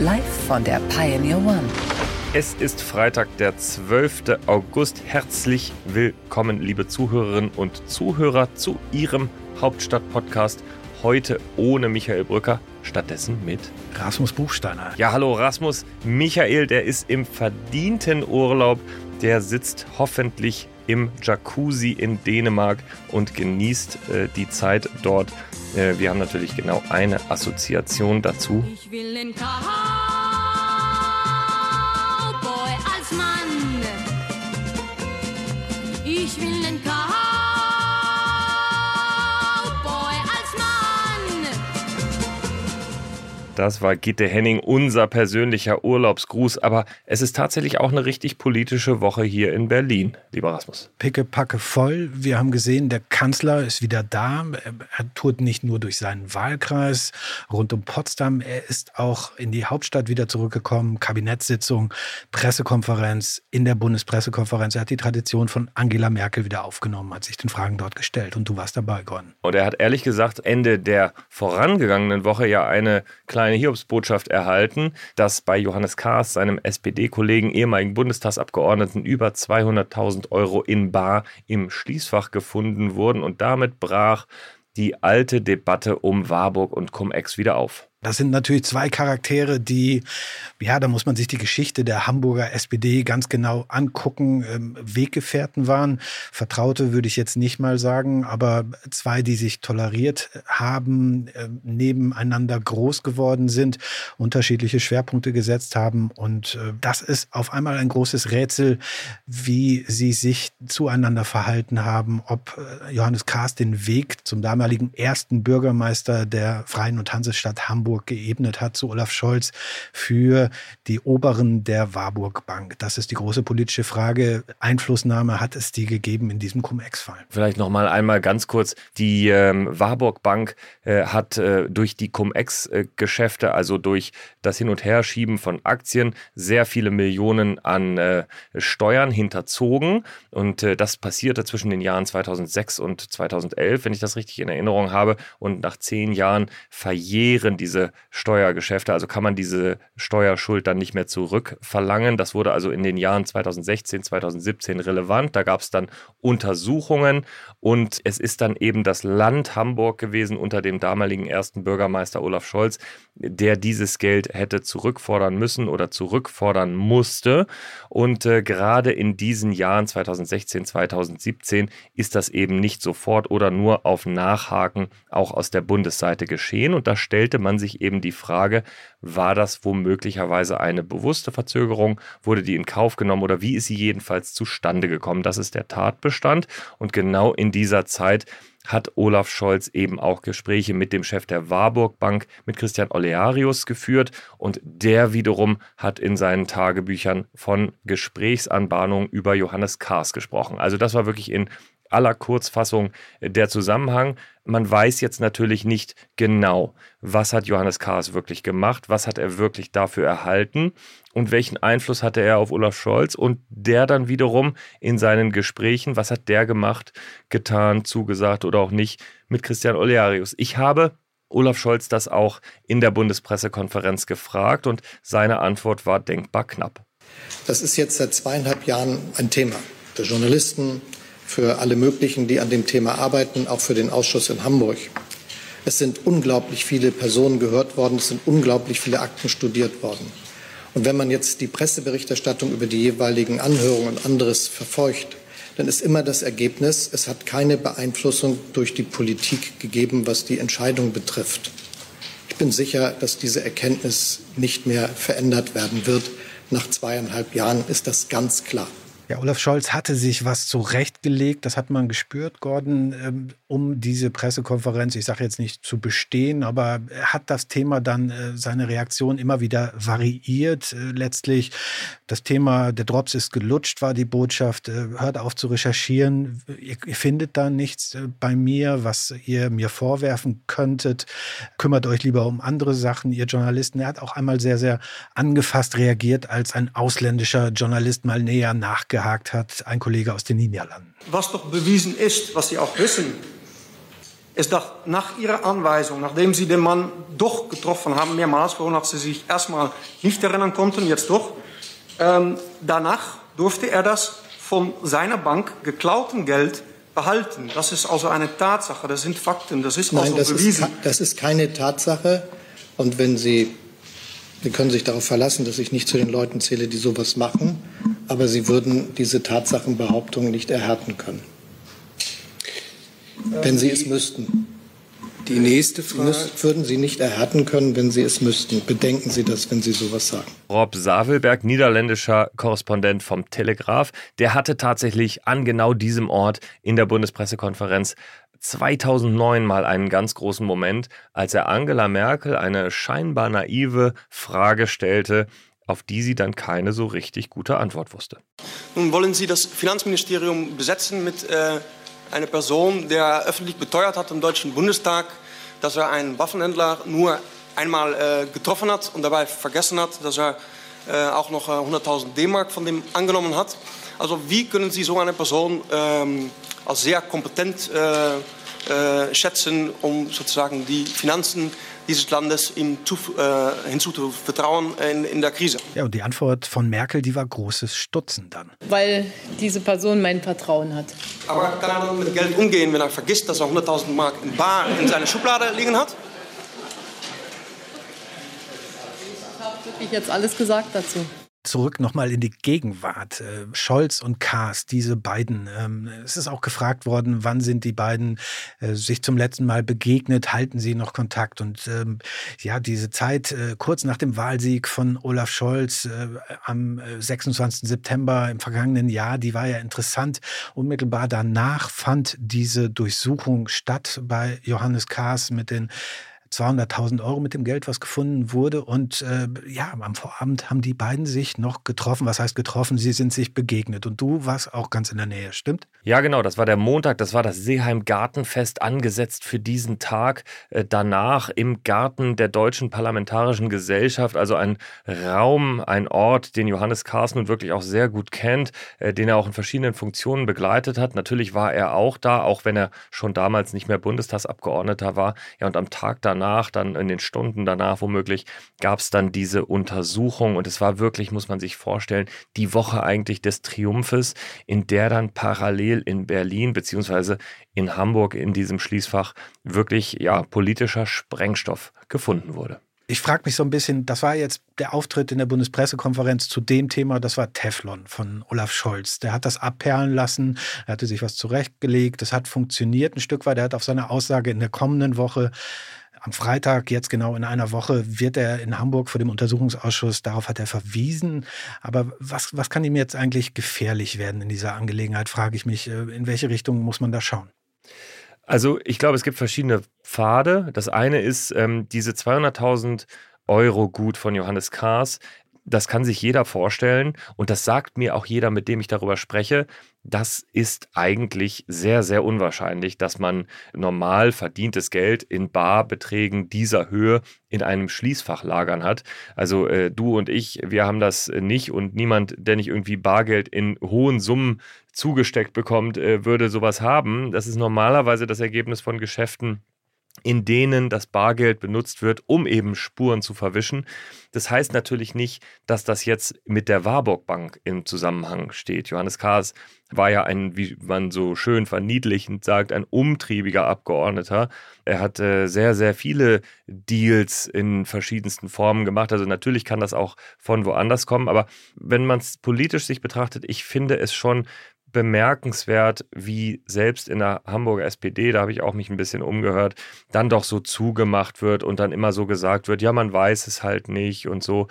Live von der Pioneer One. Es ist Freitag, der 12. August. Herzlich willkommen, liebe Zuhörerinnen und Zuhörer, zu Ihrem Hauptstadt-Podcast. Heute ohne Michael Brücker, stattdessen mit Rasmus Buchsteiner. Ja, hallo Rasmus. Michael, der ist im verdienten Urlaub. Der sitzt hoffentlich im Jacuzzi in Dänemark und genießt äh, die Zeit dort. Äh, wir haben natürlich genau eine Assoziation dazu. Ich will den Cowboy Das war Gitte Henning, unser persönlicher Urlaubsgruß. Aber es ist tatsächlich auch eine richtig politische Woche hier in Berlin, lieber Rasmus. Pickepacke voll. Wir haben gesehen, der Kanzler ist wieder da. Er tourt nicht nur durch seinen Wahlkreis rund um Potsdam. Er ist auch in die Hauptstadt wieder zurückgekommen. Kabinettssitzung, Pressekonferenz in der Bundespressekonferenz. Er hat die Tradition von Angela Merkel wieder aufgenommen, hat sich den Fragen dort gestellt. Und du warst dabei, Gordon. Und er hat ehrlich gesagt Ende der vorangegangenen Woche ja eine kleine Hiobsbotschaft erhalten, dass bei Johannes Kahrs, seinem SPD-Kollegen, ehemaligen Bundestagsabgeordneten, über 200.000 Euro in Bar im Schließfach gefunden wurden. Und damit brach die alte Debatte um Warburg und Cum-Ex wieder auf. Das sind natürlich zwei Charaktere, die, ja, da muss man sich die Geschichte der Hamburger SPD ganz genau angucken, ähm, Weggefährten waren. Vertraute würde ich jetzt nicht mal sagen, aber zwei, die sich toleriert haben, äh, nebeneinander groß geworden sind, unterschiedliche Schwerpunkte gesetzt haben. Und äh, das ist auf einmal ein großes Rätsel, wie sie sich zueinander verhalten haben, ob äh, Johannes Kahrs den Weg zum damaligen ersten Bürgermeister der Freien und Hansestadt Hamburg geebnet hat zu Olaf Scholz für die Oberen der Warburg Bank. Das ist die große politische Frage. Einflussnahme hat es die gegeben in diesem Cum-Ex-Fall? Vielleicht noch mal einmal ganz kurz. Die ähm, Warburg Bank äh, hat äh, durch die Cum-Ex-Geschäfte, also durch das Hin- und Herschieben von Aktien, sehr viele Millionen an äh, Steuern hinterzogen. Und äh, das passierte zwischen den Jahren 2006 und 2011, wenn ich das richtig in Erinnerung habe. Und nach zehn Jahren verjähren diese Steuergeschäfte. Also kann man diese Steuerschuld dann nicht mehr zurückverlangen. Das wurde also in den Jahren 2016, 2017 relevant. Da gab es dann Untersuchungen und es ist dann eben das Land Hamburg gewesen unter dem damaligen ersten Bürgermeister Olaf Scholz, der dieses Geld hätte zurückfordern müssen oder zurückfordern musste. Und äh, gerade in diesen Jahren 2016, 2017 ist das eben nicht sofort oder nur auf Nachhaken auch aus der Bundesseite geschehen. Und da stellte man sich eben die Frage, war das womöglicherweise eine bewusste Verzögerung? Wurde die in Kauf genommen oder wie ist sie jedenfalls zustande gekommen? Das ist der Tatbestand. Und genau in dieser Zeit hat Olaf Scholz eben auch Gespräche mit dem Chef der Warburg Bank, mit Christian Olearius geführt und der wiederum hat in seinen Tagebüchern von Gesprächsanbahnungen über Johannes Kahrs gesprochen. Also das war wirklich in aller Kurzfassung der Zusammenhang. Man weiß jetzt natürlich nicht genau, was hat Johannes Kahrs wirklich gemacht, was hat er wirklich dafür erhalten und welchen Einfluss hatte er auf Olaf Scholz und der dann wiederum in seinen Gesprächen, was hat der gemacht, getan, zugesagt oder auch nicht mit Christian Olearius. Ich habe Olaf Scholz das auch in der Bundespressekonferenz gefragt und seine Antwort war denkbar knapp. Das ist jetzt seit zweieinhalb Jahren ein Thema für Journalisten, für alle möglichen, die an dem Thema arbeiten, auch für den Ausschuss in Hamburg. Es sind unglaublich viele Personen gehört worden, es sind unglaublich viele Akten studiert worden. Und wenn man jetzt die Presseberichterstattung über die jeweiligen Anhörungen und anderes verfolgt, dann ist immer das Ergebnis, es hat keine Beeinflussung durch die Politik gegeben, was die Entscheidung betrifft. Ich bin sicher, dass diese Erkenntnis nicht mehr verändert werden wird. Nach zweieinhalb Jahren ist das ganz klar. Ja, Olaf Scholz hatte sich was zurechtgelegt, das hat man gespürt, Gordon. Um diese Pressekonferenz, ich sage jetzt nicht zu bestehen, aber er hat das Thema dann, äh, seine Reaktion immer wieder variiert. Äh, letztlich das Thema, der Drops ist gelutscht, war die Botschaft, äh, hört auf zu recherchieren, ihr, ihr findet da nichts äh, bei mir, was ihr mir vorwerfen könntet, kümmert euch lieber um andere Sachen, ihr Journalisten. Er hat auch einmal sehr, sehr angefasst reagiert, als ein ausländischer Journalist mal näher nachgehakt hat, ein Kollege aus den Niederlanden. Was doch bewiesen ist, was Sie auch wissen, ist, dass nach Ihrer Anweisung, nachdem Sie den Mann doch getroffen haben, mehrmals, wonach Sie sich erstmal nicht erinnern konnten, jetzt doch, ähm, danach durfte er das von seiner Bank geklauten Geld behalten. Das ist also eine Tatsache, das sind Fakten, das ist Nein, also das bewiesen. ist, das ist keine Tatsache. Und wenn Sie, Sie können sich darauf verlassen, dass ich nicht zu den Leuten zähle, die sowas machen, aber Sie würden diese Tatsachenbehauptung nicht erhärten können. Wenn Sie es müssten. Die nächste Frage. Würden Sie nicht erhärten können, wenn Sie es müssten. Bedenken Sie das, wenn Sie sowas sagen. Rob Savelberg, niederländischer Korrespondent vom Telegraph, der hatte tatsächlich an genau diesem Ort in der Bundespressekonferenz 2009 mal einen ganz großen Moment, als er Angela Merkel eine scheinbar naive Frage stellte, auf die sie dann keine so richtig gute Antwort wusste. Nun wollen Sie das Finanzministerium besetzen mit äh, einer Person, der öffentlich beteuert hat im Deutschen Bundestag, dass er einen Waffenhändler nur einmal äh, getroffen hat und dabei vergessen hat, dass er äh, auch noch 100.000 D-Mark von dem angenommen hat. Also wie können Sie so eine Person ähm, als sehr kompetent äh, äh, schätzen, um sozusagen die Finanzen dieses Landes ihm zu, äh, hinzuzuvertrauen in, in der Krise. Ja, und die Antwort von Merkel, die war großes Stutzen dann. Weil diese Person mein Vertrauen hat. Aber kann er dann mit Geld umgehen, wenn er vergisst, dass er 100.000 Mark in Bar in seiner Schublade liegen hat? Ich habe wirklich jetzt alles gesagt dazu. Zurück nochmal in die Gegenwart. Äh, Scholz und Kaas, diese beiden. Ähm, es ist auch gefragt worden, wann sind die beiden äh, sich zum letzten Mal begegnet, halten sie noch Kontakt? Und ähm, ja, diese Zeit äh, kurz nach dem Wahlsieg von Olaf Scholz am 26. September im vergangenen Jahr, die war ja interessant. Unmittelbar danach fand diese Durchsuchung statt bei Johannes Kaas mit den 200.000 Euro mit dem Geld, was gefunden wurde. Und äh, ja, am Vorabend haben die beiden sich noch getroffen. Was heißt getroffen? Sie sind sich begegnet. Und du warst auch ganz in der Nähe, stimmt? Ja, genau. Das war der Montag. Das war das Seeheim Gartenfest angesetzt für diesen Tag. Äh, danach im Garten der Deutschen Parlamentarischen Gesellschaft. Also ein Raum, ein Ort, den Johannes Kahrs nun wirklich auch sehr gut kennt, äh, den er auch in verschiedenen Funktionen begleitet hat. Natürlich war er auch da, auch wenn er schon damals nicht mehr Bundestagsabgeordneter war. Ja, und am Tag danach danach, dann in den Stunden danach womöglich, gab es dann diese Untersuchung und es war wirklich, muss man sich vorstellen, die Woche eigentlich des Triumphes, in der dann parallel in Berlin beziehungsweise in Hamburg in diesem Schließfach wirklich ja politischer Sprengstoff gefunden wurde. Ich frage mich so ein bisschen, das war jetzt der Auftritt in der Bundespressekonferenz zu dem Thema, das war Teflon von Olaf Scholz. Der hat das abperlen lassen, er hatte sich was zurechtgelegt, das hat funktioniert ein Stück weit. Er hat auf seine Aussage in der kommenden Woche am Freitag, jetzt genau in einer Woche, wird er in Hamburg vor dem Untersuchungsausschuss, darauf hat er verwiesen. Aber was, was kann ihm jetzt eigentlich gefährlich werden in dieser Angelegenheit, frage ich mich. Äh, in welche Richtung muss man da schauen? Also ich glaube, es gibt verschiedene Pfade. Das eine ist ähm, diese 200.000 Euro Gut von Johannes Kahrs. Das kann sich jeder vorstellen und das sagt mir auch jeder, mit dem ich darüber spreche das ist eigentlich sehr, sehr unwahrscheinlich, dass man normal verdientes Geld in Barbeträgen dieser Höhe in einem Schließfach lagern hat. Also äh, du und ich, wir haben das nicht und niemand, der nicht irgendwie Bargeld in hohen Summen zugesteckt bekommt, äh, würde sowas haben. Das ist normalerweise das Ergebnis von Geschäften, in denen das Bargeld benutzt wird, um eben Spuren zu verwischen. Das heißt natürlich nicht, dass das jetzt mit der Warburg Bank im Zusammenhang steht. Johannes Kahrs war ja ein, wie man so schön verniedlichend sagt, ein umtriebiger Abgeordneter. Er hat äh, sehr, sehr viele Deals in verschiedensten Formen gemacht. Also natürlich kann das auch von woanders kommen. Aber wenn man es politisch sich betrachtet, ich finde es schon bemerkenswert, wie selbst in der Hamburger SPD, da habe ich auch mich ein bisschen umgehört, dann doch so zugemacht wird und dann immer so gesagt wird, ja, man weiß es halt nicht und so.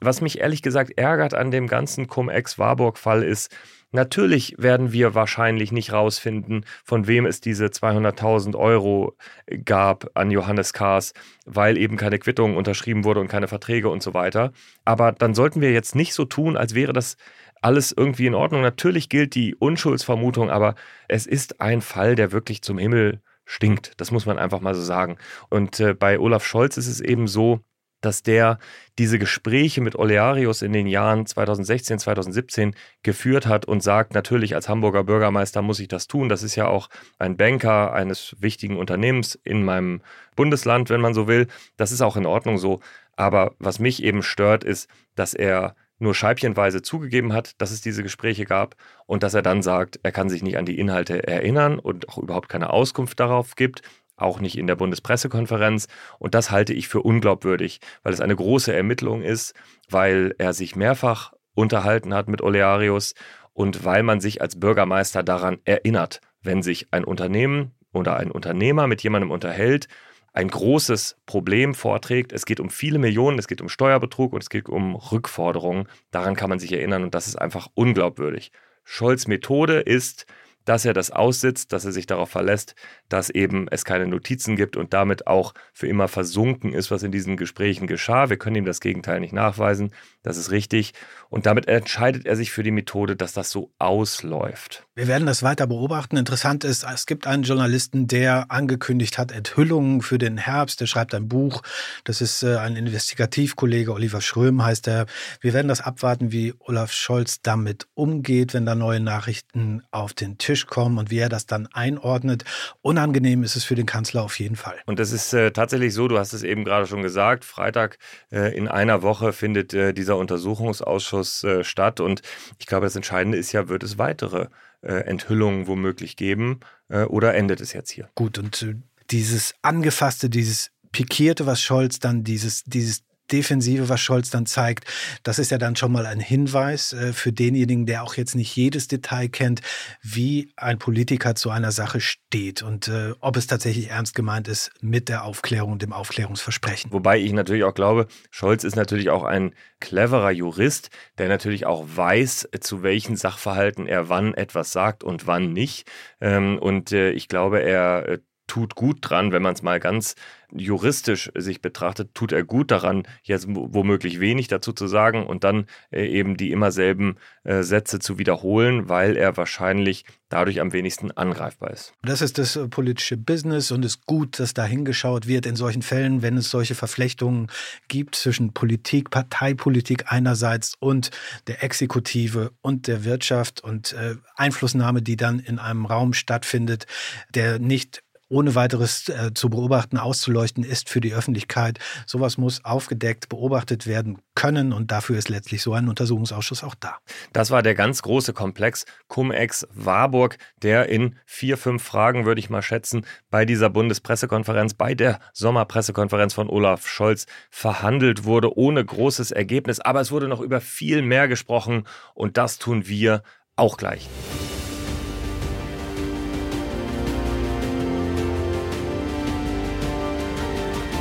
Was mich ehrlich gesagt ärgert an dem ganzen Cum-Ex-Warburg-Fall ist, Natürlich werden wir wahrscheinlich nicht rausfinden, von wem es diese 200.000 Euro gab an Johannes Kahrs, weil eben keine Quittung unterschrieben wurde und keine Verträge und so weiter. Aber dann sollten wir jetzt nicht so tun, als wäre das alles irgendwie in Ordnung. Natürlich gilt die Unschuldsvermutung, aber es ist ein Fall, der wirklich zum Himmel stinkt. Das muss man einfach mal so sagen. Und äh, bei Olaf Scholz ist es eben so, dass der diese Gespräche mit Olearius in den Jahren 2016, 2017 geführt hat und sagt, natürlich als Hamburger Bürgermeister muss ich das tun. Das ist ja auch ein Banker eines wichtigen Unternehmens in meinem Bundesland, wenn man so will. Das ist auch in Ordnung so. Aber was mich eben stört, ist, dass er nur scheibchenweise zugegeben hat, dass es diese Gespräche gab und dass er dann sagt, er kann sich nicht an die Inhalte erinnern und auch überhaupt keine Auskunft darauf gibt, auch nicht in der Bundespressekonferenz. Und das halte ich für unglaubwürdig, weil es eine große Ermittlung ist, weil er sich mehrfach unterhalten hat mit Olearius und weil man sich als Bürgermeister daran erinnert, wenn sich ein Unternehmen oder ein Unternehmer mit jemandem unterhält ein großes Problem vorträgt. Es geht um viele Millionen, es geht um Steuerbetrug und es geht um Rückforderungen. Daran kann man sich erinnern und das ist einfach unglaubwürdig. Scholz Methode ist, dass er das aussitzt, dass er sich darauf verlässt, dass eben es keine Notizen gibt und damit auch für immer versunken ist, was in diesen Gesprächen geschah. Wir können ihm das Gegenteil nicht nachweisen. Das ist richtig. Und damit entscheidet er sich für die Methode, dass das so ausläuft. Wir werden das weiter beobachten. Interessant ist, es gibt einen Journalisten, der angekündigt hat, Enthüllungen für den Herbst. Der schreibt ein Buch. Das ist äh, ein Investigativkollege, Oliver Schröm heißt er. Wir werden das abwarten, wie Olaf Scholz damit umgeht, wenn da neue Nachrichten auf den Tisch kommen und wie er das dann einordnet. Unangenehm ist es für den Kanzler auf jeden Fall. Und das ist äh, tatsächlich so, du hast es eben gerade schon gesagt, Freitag äh, in einer Woche findet dieser Untersuchungsausschuss statt. Und ich glaube, das Entscheidende ist ja, wird es weitere äh, Enthüllungen womöglich geben äh, oder endet es jetzt hier? Gut, und dieses Angefasste, dieses Pikierte, was Scholz dann, dieses, dieses Defensive, was Scholz dann zeigt, das ist ja dann schon mal ein Hinweis äh, für denjenigen, der auch jetzt nicht jedes Detail kennt, wie ein Politiker zu einer Sache steht und äh, ob es tatsächlich ernst gemeint ist mit der Aufklärung und dem Aufklärungsversprechen. Wobei ich natürlich auch glaube, Scholz ist natürlich auch ein cleverer Jurist, der natürlich auch weiß, zu welchen Sachverhalten er wann etwas sagt und wann nicht. Ähm, und äh, ich glaube, er tut gut dran, wenn man es mal ganz juristisch sich betrachtet, tut er gut daran, jetzt womöglich wenig dazu zu sagen und dann äh, eben die immer selben äh, Sätze zu wiederholen, weil er wahrscheinlich dadurch am wenigsten angreifbar ist. Das ist das äh, politische Business und es ist gut, dass da hingeschaut wird in solchen Fällen, wenn es solche Verflechtungen gibt zwischen Politik, Parteipolitik einerseits und der Exekutive und der Wirtschaft und Einflussnahme, die dann in einem Raum stattfindet, der nicht ohne weiteres äh, zu beobachten, auszuleuchten ist für die Öffentlichkeit. Sowas muss aufgedeckt, beobachtet werden können und dafür ist letztlich so ein Untersuchungsausschuss auch da. Das war der ganz große Komplex Cum-Ex Warburg, der in vier, fünf Fragen, würde ich mal schätzen, bei dieser Bundespressekonferenz, bei der Sommerpressekonferenz von Olaf Scholz verhandelt wurde, ohne großes Ergebnis. Aber es wurde noch über viel mehr gesprochen und das tun wir auch gleich.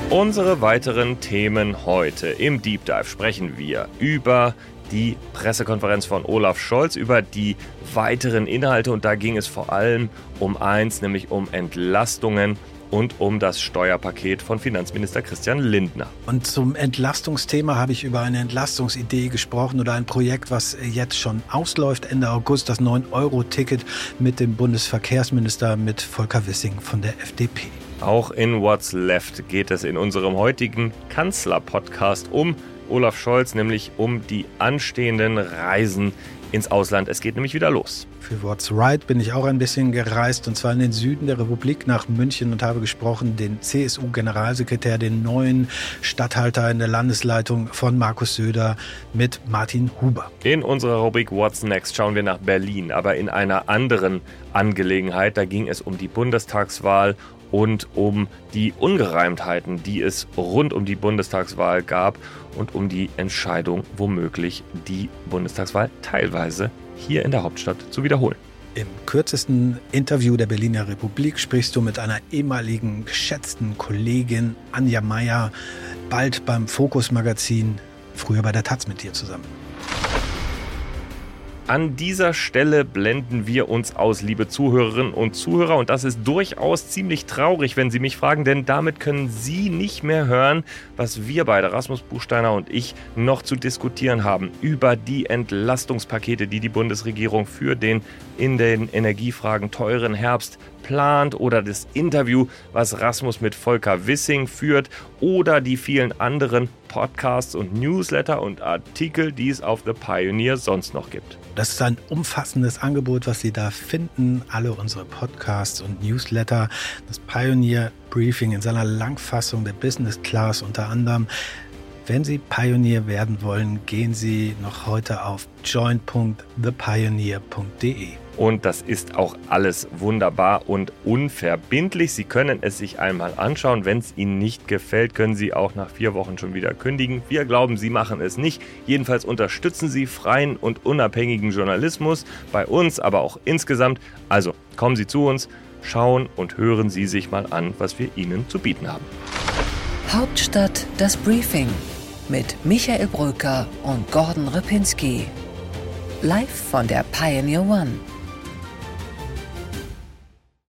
Unsere weiteren Themen heute. Im Deep Dive sprechen wir über die Pressekonferenz von Olaf Scholz, über die weiteren Inhalte und da ging es vor allem um eins, nämlich um Entlastungen und um das Steuerpaket von Finanzminister Christian Lindner. Und zum Entlastungsthema habe ich über eine Entlastungsidee gesprochen oder ein Projekt, was jetzt schon ausläuft Ende August, das 9-Euro-Ticket mit dem Bundesverkehrsminister, mit Volker Wissing von der FDP. Auch in What's Left geht es in unserem heutigen Kanzler-Podcast um Olaf Scholz, nämlich um die anstehenden Reisen ins Ausland. Es geht nämlich wieder los. Für What's Right bin ich auch ein bisschen gereist und zwar in den Süden der Republik nach München und habe gesprochen, den CSU-Generalsekretär, den neuen Statthalter in der Landesleitung von Markus Söder mit Martin Huber. In unserer Rubrik What's Next schauen wir nach Berlin, aber in einer anderen Angelegenheit. Da ging es um die Bundestagswahl und um die Ungereimtheiten, die es rund um die Bundestagswahl gab und um die Entscheidung, womöglich die Bundestagswahl teilweise hier in der Hauptstadt zu wiederholen. Im kürzesten Interview der Berliner Republik sprichst du mit einer ehemaligen geschätzten Kollegin Anja Meier, bald beim Fokus Magazin, früher bei der Taz mit dir zusammen. An dieser Stelle blenden wir uns aus, liebe Zuhörerinnen und Zuhörer. Und das ist durchaus ziemlich traurig, wenn Sie mich fragen, denn damit können Sie nicht mehr hören, was wir beide, Rasmus Buchsteiner und ich, noch zu diskutieren haben über die Entlastungspakete, die die Bundesregierung für den in den Energiefragen teuren Herbst plant oder das Interview, was Rasmus mit Volker Wissing führt oder die vielen anderen Podcasts und Newsletter und Artikel, die es auf The Pioneer sonst noch gibt. Das ist ein umfassendes Angebot, was Sie da finden. Alle unsere Podcasts und Newsletter, das Pioneer Briefing in seiner Langfassung der Business Class unter anderem. Wenn Sie Pioneer werden wollen, gehen Sie noch heute auf join.thepioneer.de. Und das ist auch alles wunderbar und unverbindlich. Sie können es sich einmal anschauen. Wenn es Ihnen nicht gefällt, können Sie auch nach vier Wochen schon wieder kündigen. Wir glauben, Sie machen es nicht. Jedenfalls unterstützen Sie freien und unabhängigen Journalismus bei uns, aber auch insgesamt. Also kommen Sie zu uns, schauen und hören Sie sich mal an, was wir Ihnen zu bieten haben. Hauptstadt das Briefing mit Michael Brücker und Gordon Ripinski. Live von der Pioneer One.